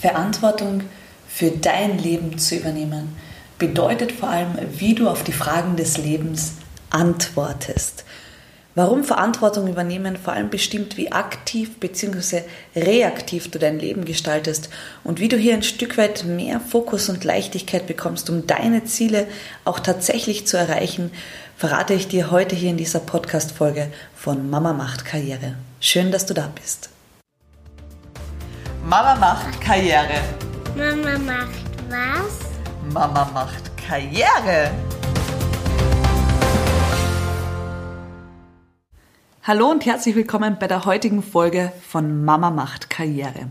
Verantwortung für dein Leben zu übernehmen bedeutet vor allem, wie du auf die Fragen des Lebens antwortest. Warum Verantwortung übernehmen vor allem bestimmt, wie aktiv bzw. reaktiv du dein Leben gestaltest und wie du hier ein Stück weit mehr Fokus und Leichtigkeit bekommst, um deine Ziele auch tatsächlich zu erreichen, verrate ich dir heute hier in dieser Podcast-Folge von Mama macht Karriere. Schön, dass du da bist. Mama macht Karriere. Mama macht was? Mama macht Karriere. Hallo und herzlich willkommen bei der heutigen Folge von Mama macht Karriere.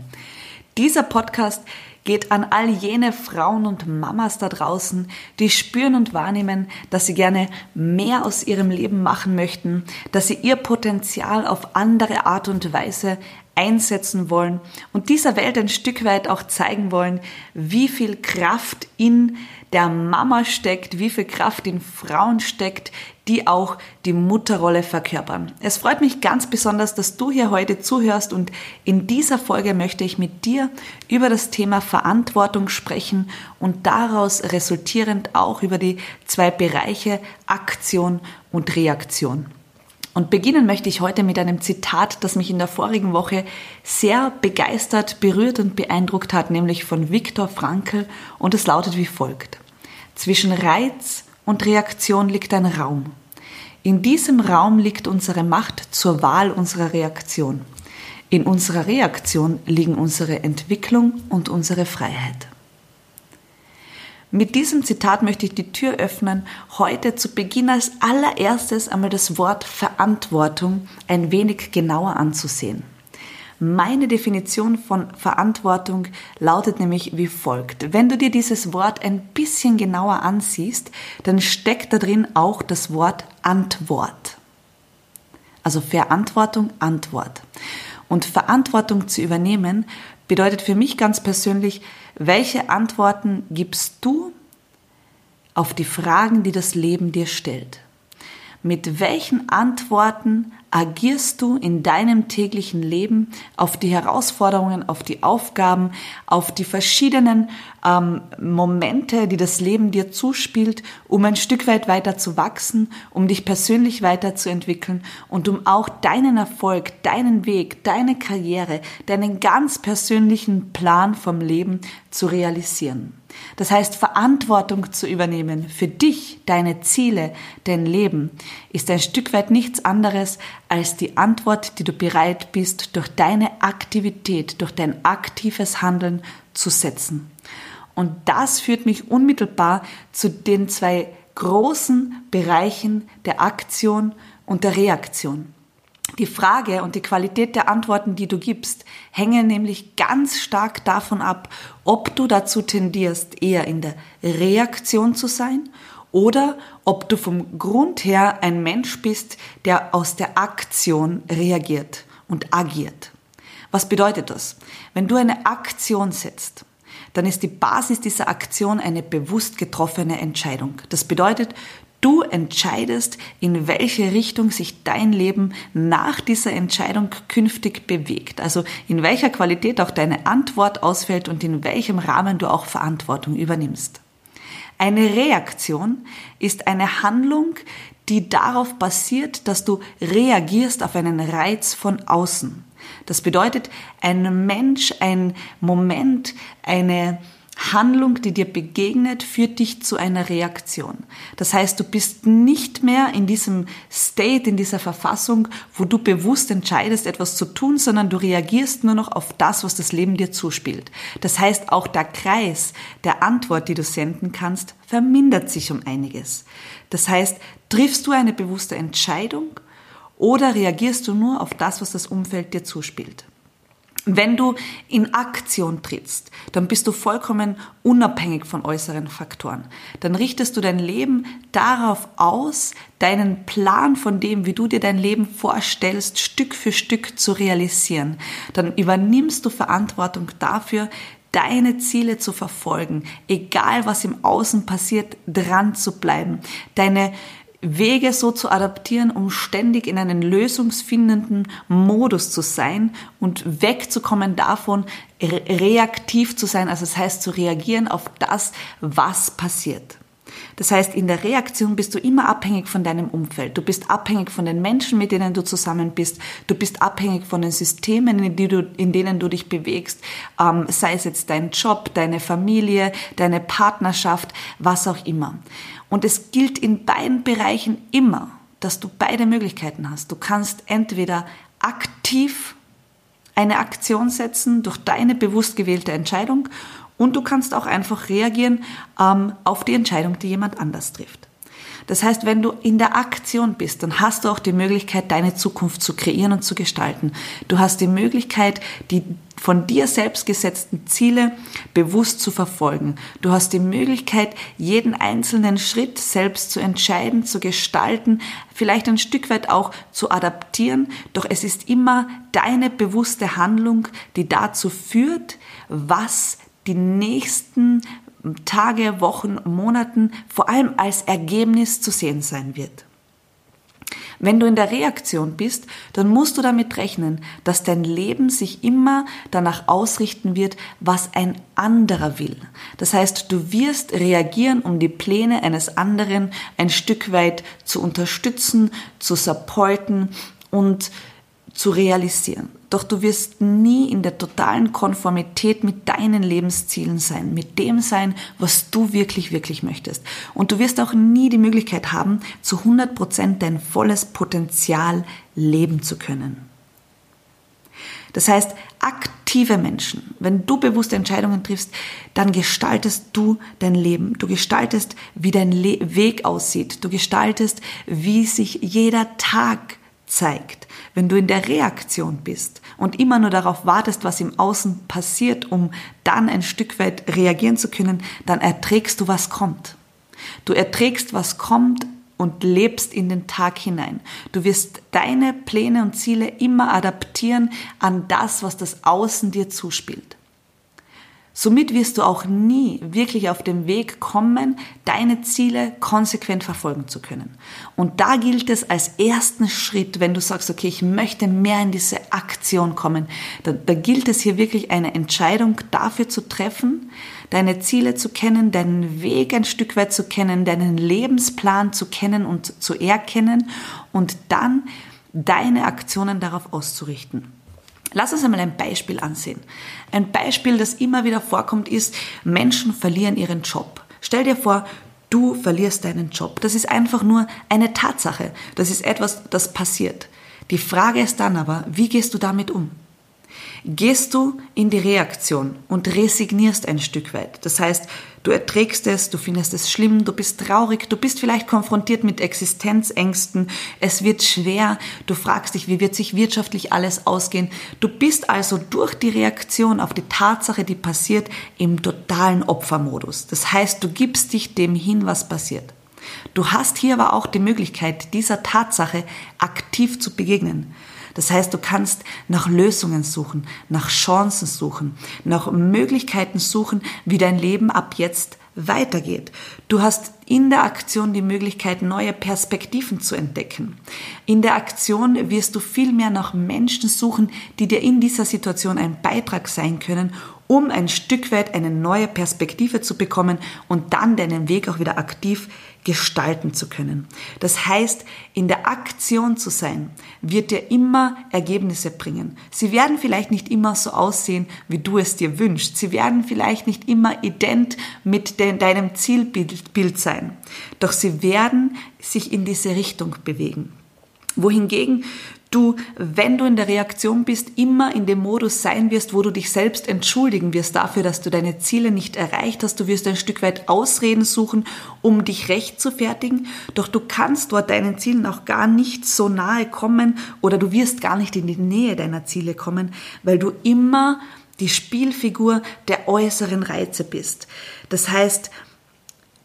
Dieser Podcast geht an all jene Frauen und Mamas da draußen, die spüren und wahrnehmen, dass sie gerne mehr aus ihrem Leben machen möchten, dass sie ihr Potenzial auf andere Art und Weise einsetzen wollen und dieser Welt ein Stück weit auch zeigen wollen, wie viel Kraft in der Mama steckt, wie viel Kraft in Frauen steckt, die auch die Mutterrolle verkörpern. Es freut mich ganz besonders, dass du hier heute zuhörst und in dieser Folge möchte ich mit dir über das Thema Verantwortung sprechen und daraus resultierend auch über die zwei Bereiche Aktion und Reaktion. Und beginnen möchte ich heute mit einem Zitat, das mich in der vorigen Woche sehr begeistert, berührt und beeindruckt hat, nämlich von Viktor Frankl und es lautet wie folgt. Zwischen Reiz und Reaktion liegt ein Raum. In diesem Raum liegt unsere Macht zur Wahl unserer Reaktion. In unserer Reaktion liegen unsere Entwicklung und unsere Freiheit. Mit diesem Zitat möchte ich die Tür öffnen, heute zu Beginn als allererstes einmal das Wort Verantwortung ein wenig genauer anzusehen. Meine Definition von Verantwortung lautet nämlich wie folgt. Wenn du dir dieses Wort ein bisschen genauer ansiehst, dann steckt da drin auch das Wort Antwort. Also Verantwortung, Antwort. Und Verantwortung zu übernehmen bedeutet für mich ganz persönlich, welche Antworten gibst du auf die Fragen, die das Leben dir stellt? Mit welchen Antworten agierst du in deinem täglichen Leben auf die Herausforderungen, auf die Aufgaben, auf die verschiedenen ähm, Momente, die das Leben dir zuspielt, um ein Stück weit weiter zu wachsen, um dich persönlich weiterzuentwickeln und um auch deinen Erfolg, deinen Weg, deine Karriere, deinen ganz persönlichen Plan vom Leben zu realisieren. Das heißt, Verantwortung zu übernehmen für dich, deine Ziele, dein Leben, ist ein Stück weit nichts anderes als die Antwort, die du bereit bist, durch deine Aktivität, durch dein aktives Handeln zu setzen. Und das führt mich unmittelbar zu den zwei großen Bereichen der Aktion und der Reaktion. Die Frage und die Qualität der Antworten, die du gibst, hängen nämlich ganz stark davon ab, ob du dazu tendierst, eher in der Reaktion zu sein oder ob du vom Grund her ein Mensch bist, der aus der Aktion reagiert und agiert. Was bedeutet das? Wenn du eine Aktion setzt, dann ist die Basis dieser Aktion eine bewusst getroffene Entscheidung. Das bedeutet, Du entscheidest, in welche Richtung sich dein Leben nach dieser Entscheidung künftig bewegt. Also in welcher Qualität auch deine Antwort ausfällt und in welchem Rahmen du auch Verantwortung übernimmst. Eine Reaktion ist eine Handlung, die darauf basiert, dass du reagierst auf einen Reiz von außen. Das bedeutet, ein Mensch, ein Moment, eine Handlung, die dir begegnet, führt dich zu einer Reaktion. Das heißt, du bist nicht mehr in diesem State, in dieser Verfassung, wo du bewusst entscheidest, etwas zu tun, sondern du reagierst nur noch auf das, was das Leben dir zuspielt. Das heißt, auch der Kreis der Antwort, die du senden kannst, vermindert sich um einiges. Das heißt, triffst du eine bewusste Entscheidung oder reagierst du nur auf das, was das Umfeld dir zuspielt? Wenn du in Aktion trittst, dann bist du vollkommen unabhängig von äußeren Faktoren. Dann richtest du dein Leben darauf aus, deinen Plan von dem, wie du dir dein Leben vorstellst, Stück für Stück zu realisieren. Dann übernimmst du Verantwortung dafür, deine Ziele zu verfolgen, egal was im Außen passiert, dran zu bleiben, deine Wege so zu adaptieren, um ständig in einen lösungsfindenden Modus zu sein und wegzukommen davon, reaktiv zu sein, also das heißt zu reagieren auf das, was passiert. Das heißt, in der Reaktion bist du immer abhängig von deinem Umfeld. Du bist abhängig von den Menschen, mit denen du zusammen bist. Du bist abhängig von den Systemen, in, du, in denen du dich bewegst. Ähm, sei es jetzt dein Job, deine Familie, deine Partnerschaft, was auch immer. Und es gilt in beiden Bereichen immer, dass du beide Möglichkeiten hast. Du kannst entweder aktiv eine Aktion setzen durch deine bewusst gewählte Entscheidung und du kannst auch einfach reagieren ähm, auf die Entscheidung, die jemand anders trifft. Das heißt, wenn du in der Aktion bist, dann hast du auch die Möglichkeit, deine Zukunft zu kreieren und zu gestalten. Du hast die Möglichkeit, die von dir selbst gesetzten Ziele bewusst zu verfolgen. Du hast die Möglichkeit, jeden einzelnen Schritt selbst zu entscheiden, zu gestalten, vielleicht ein Stück weit auch zu adaptieren. Doch es ist immer deine bewusste Handlung, die dazu führt, was die nächsten Tage, Wochen, Monaten vor allem als Ergebnis zu sehen sein wird. Wenn du in der Reaktion bist, dann musst du damit rechnen, dass dein Leben sich immer danach ausrichten wird, was ein anderer will. Das heißt, du wirst reagieren, um die Pläne eines anderen ein Stück weit zu unterstützen, zu supporten und zu realisieren. Doch du wirst nie in der totalen Konformität mit deinen Lebenszielen sein, mit dem sein, was du wirklich, wirklich möchtest. Und du wirst auch nie die Möglichkeit haben, zu 100 Prozent dein volles Potenzial leben zu können. Das heißt, aktive Menschen, wenn du bewusste Entscheidungen triffst, dann gestaltest du dein Leben. Du gestaltest, wie dein Le Weg aussieht. Du gestaltest, wie sich jeder Tag zeigt. Wenn du in der Reaktion bist und immer nur darauf wartest, was im Außen passiert, um dann ein Stück weit reagieren zu können, dann erträgst du, was kommt. Du erträgst, was kommt und lebst in den Tag hinein. Du wirst deine Pläne und Ziele immer adaptieren an das, was das Außen dir zuspielt. Somit wirst du auch nie wirklich auf den Weg kommen, deine Ziele konsequent verfolgen zu können. Und da gilt es als ersten Schritt, wenn du sagst, okay, ich möchte mehr in diese Aktion kommen, da, da gilt es hier wirklich eine Entscheidung dafür zu treffen, deine Ziele zu kennen, deinen Weg ein Stück weit zu kennen, deinen Lebensplan zu kennen und zu erkennen und dann deine Aktionen darauf auszurichten. Lass uns einmal ein Beispiel ansehen. Ein Beispiel, das immer wieder vorkommt, ist, Menschen verlieren ihren Job. Stell dir vor, du verlierst deinen Job. Das ist einfach nur eine Tatsache. Das ist etwas, das passiert. Die Frage ist dann aber, wie gehst du damit um? Gehst du in die Reaktion und resignierst ein Stück weit. Das heißt, du erträgst es, du findest es schlimm, du bist traurig, du bist vielleicht konfrontiert mit Existenzängsten, es wird schwer, du fragst dich, wie wird sich wirtschaftlich alles ausgehen. Du bist also durch die Reaktion auf die Tatsache, die passiert, im totalen Opfermodus. Das heißt, du gibst dich dem hin, was passiert. Du hast hier aber auch die Möglichkeit, dieser Tatsache aktiv zu begegnen. Das heißt, du kannst nach Lösungen suchen, nach Chancen suchen, nach Möglichkeiten suchen, wie dein Leben ab jetzt weitergeht. Du hast in der Aktion die Möglichkeit, neue Perspektiven zu entdecken. In der Aktion wirst du viel mehr nach Menschen suchen, die dir in dieser Situation ein Beitrag sein können, um ein Stück weit eine neue Perspektive zu bekommen und dann deinen Weg auch wieder aktiv gestalten zu können. Das heißt, in der Aktion zu sein, wird dir immer Ergebnisse bringen. Sie werden vielleicht nicht immer so aussehen, wie du es dir wünschst. Sie werden vielleicht nicht immer ident mit de deinem Zielbild sein. Doch sie werden sich in diese Richtung bewegen. Wohingegen du, wenn du in der Reaktion bist, immer in dem Modus sein wirst, wo du dich selbst entschuldigen wirst dafür, dass du deine Ziele nicht erreicht hast. Du wirst ein Stück weit Ausreden suchen, um dich recht zu fertigen. Doch du kannst dort deinen Zielen auch gar nicht so nahe kommen oder du wirst gar nicht in die Nähe deiner Ziele kommen, weil du immer die Spielfigur der äußeren Reize bist. Das heißt,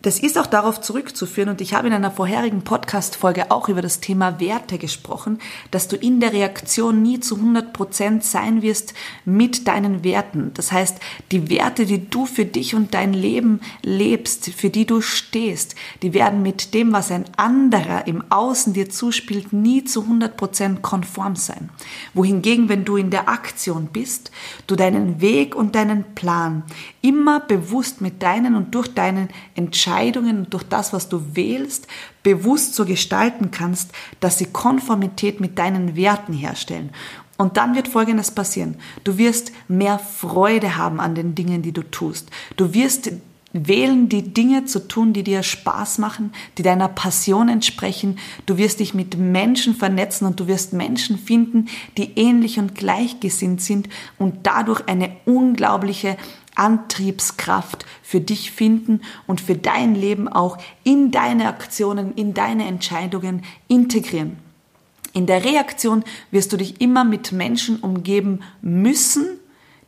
das ist auch darauf zurückzuführen, und ich habe in einer vorherigen Podcast-Folge auch über das Thema Werte gesprochen, dass du in der Reaktion nie zu 100 100% sein wirst mit deinen Werten. Das heißt, die Werte, die du für dich und dein Leben lebst, für die du stehst, die werden mit dem, was ein anderer im Außen dir zuspielt, nie zu 100% konform sein. Wohingegen, wenn du in der Aktion bist, du deinen Weg und deinen Plan immer bewusst mit deinen und durch deinen Entscheidungen und durch das, was du wählst, bewusst so gestalten kannst, dass sie Konformität mit deinen Werten herstellen. Und dann wird Folgendes passieren. Du wirst mehr Freude haben an den Dingen, die du tust. Du wirst wählen, die Dinge zu tun, die dir Spaß machen, die deiner Passion entsprechen. Du wirst dich mit Menschen vernetzen und du wirst Menschen finden, die ähnlich und gleichgesinnt sind und dadurch eine unglaubliche Antriebskraft für dich finden und für dein Leben auch in deine Aktionen, in deine Entscheidungen integrieren. In der Reaktion wirst du dich immer mit Menschen umgeben müssen,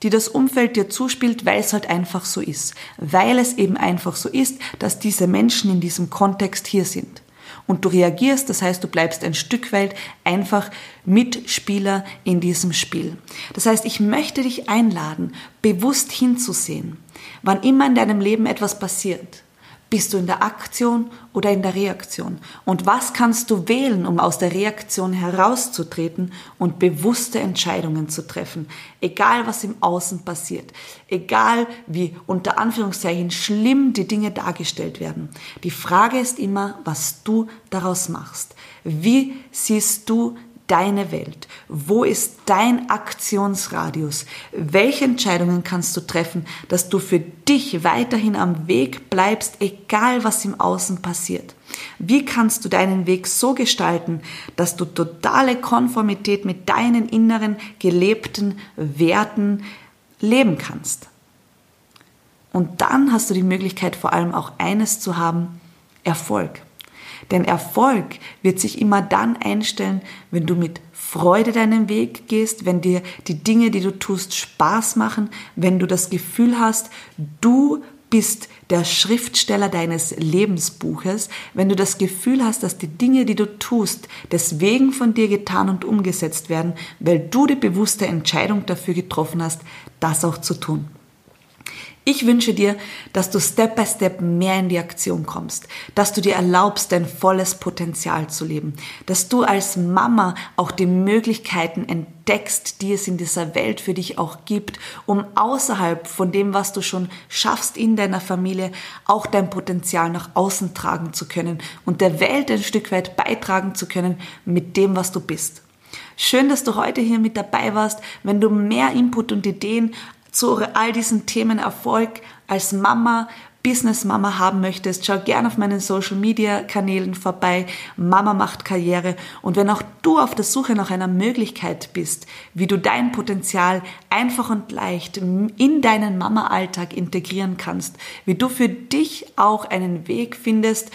die das Umfeld dir zuspielt, weil es halt einfach so ist. Weil es eben einfach so ist, dass diese Menschen in diesem Kontext hier sind und du reagierst, das heißt, du bleibst ein Stück weit einfach Mitspieler in diesem Spiel. Das heißt, ich möchte dich einladen, bewusst hinzusehen, wann immer in deinem Leben etwas passiert bist du in der Aktion oder in der Reaktion? Und was kannst du wählen, um aus der Reaktion herauszutreten und bewusste Entscheidungen zu treffen? Egal, was im Außen passiert. Egal, wie unter Anführungszeichen schlimm die Dinge dargestellt werden. Die Frage ist immer, was du daraus machst. Wie siehst du deine Welt? Wo ist dein Aktionsradius? Welche Entscheidungen kannst du treffen, dass du für dich weiterhin am Weg bleibst, egal was im Außen passiert? Wie kannst du deinen Weg so gestalten, dass du totale Konformität mit deinen inneren gelebten Werten leben kannst? Und dann hast du die Möglichkeit vor allem auch eines zu haben, Erfolg. Denn Erfolg wird sich immer dann einstellen, wenn du mit Freude deinen Weg gehst, wenn dir die Dinge, die du tust, Spaß machen, wenn du das Gefühl hast, du bist der Schriftsteller deines Lebensbuches, wenn du das Gefühl hast, dass die Dinge, die du tust, deswegen von dir getan und umgesetzt werden, weil du die bewusste Entscheidung dafür getroffen hast, das auch zu tun. Ich wünsche dir, dass du Step by Step mehr in die Aktion kommst, dass du dir erlaubst, dein volles Potenzial zu leben, dass du als Mama auch die Möglichkeiten entdeckst, die es in dieser Welt für dich auch gibt, um außerhalb von dem, was du schon schaffst in deiner Familie, auch dein Potenzial nach außen tragen zu können und der Welt ein Stück weit beitragen zu können mit dem, was du bist. Schön, dass du heute hier mit dabei warst. Wenn du mehr Input und Ideen zu all diesen Themen Erfolg als Mama, Business-Mama haben möchtest, schau gerne auf meinen Social-Media-Kanälen vorbei. Mama macht Karriere. Und wenn auch du auf der Suche nach einer Möglichkeit bist, wie du dein Potenzial einfach und leicht in deinen Mama-Alltag integrieren kannst, wie du für dich auch einen Weg findest,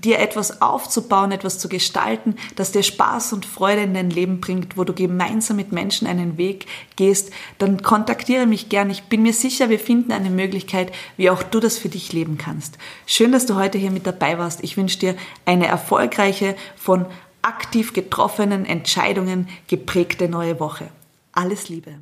dir etwas aufzubauen, etwas zu gestalten, das dir Spaß und Freude in dein Leben bringt, wo du gemeinsam mit Menschen einen Weg gehst, dann kontaktiere mich gern. Ich bin mir sicher, wir finden eine Möglichkeit, wie auch du das für dich leben kannst. Schön, dass du heute hier mit dabei warst. Ich wünsche dir eine erfolgreiche, von aktiv getroffenen Entscheidungen geprägte neue Woche. Alles Liebe.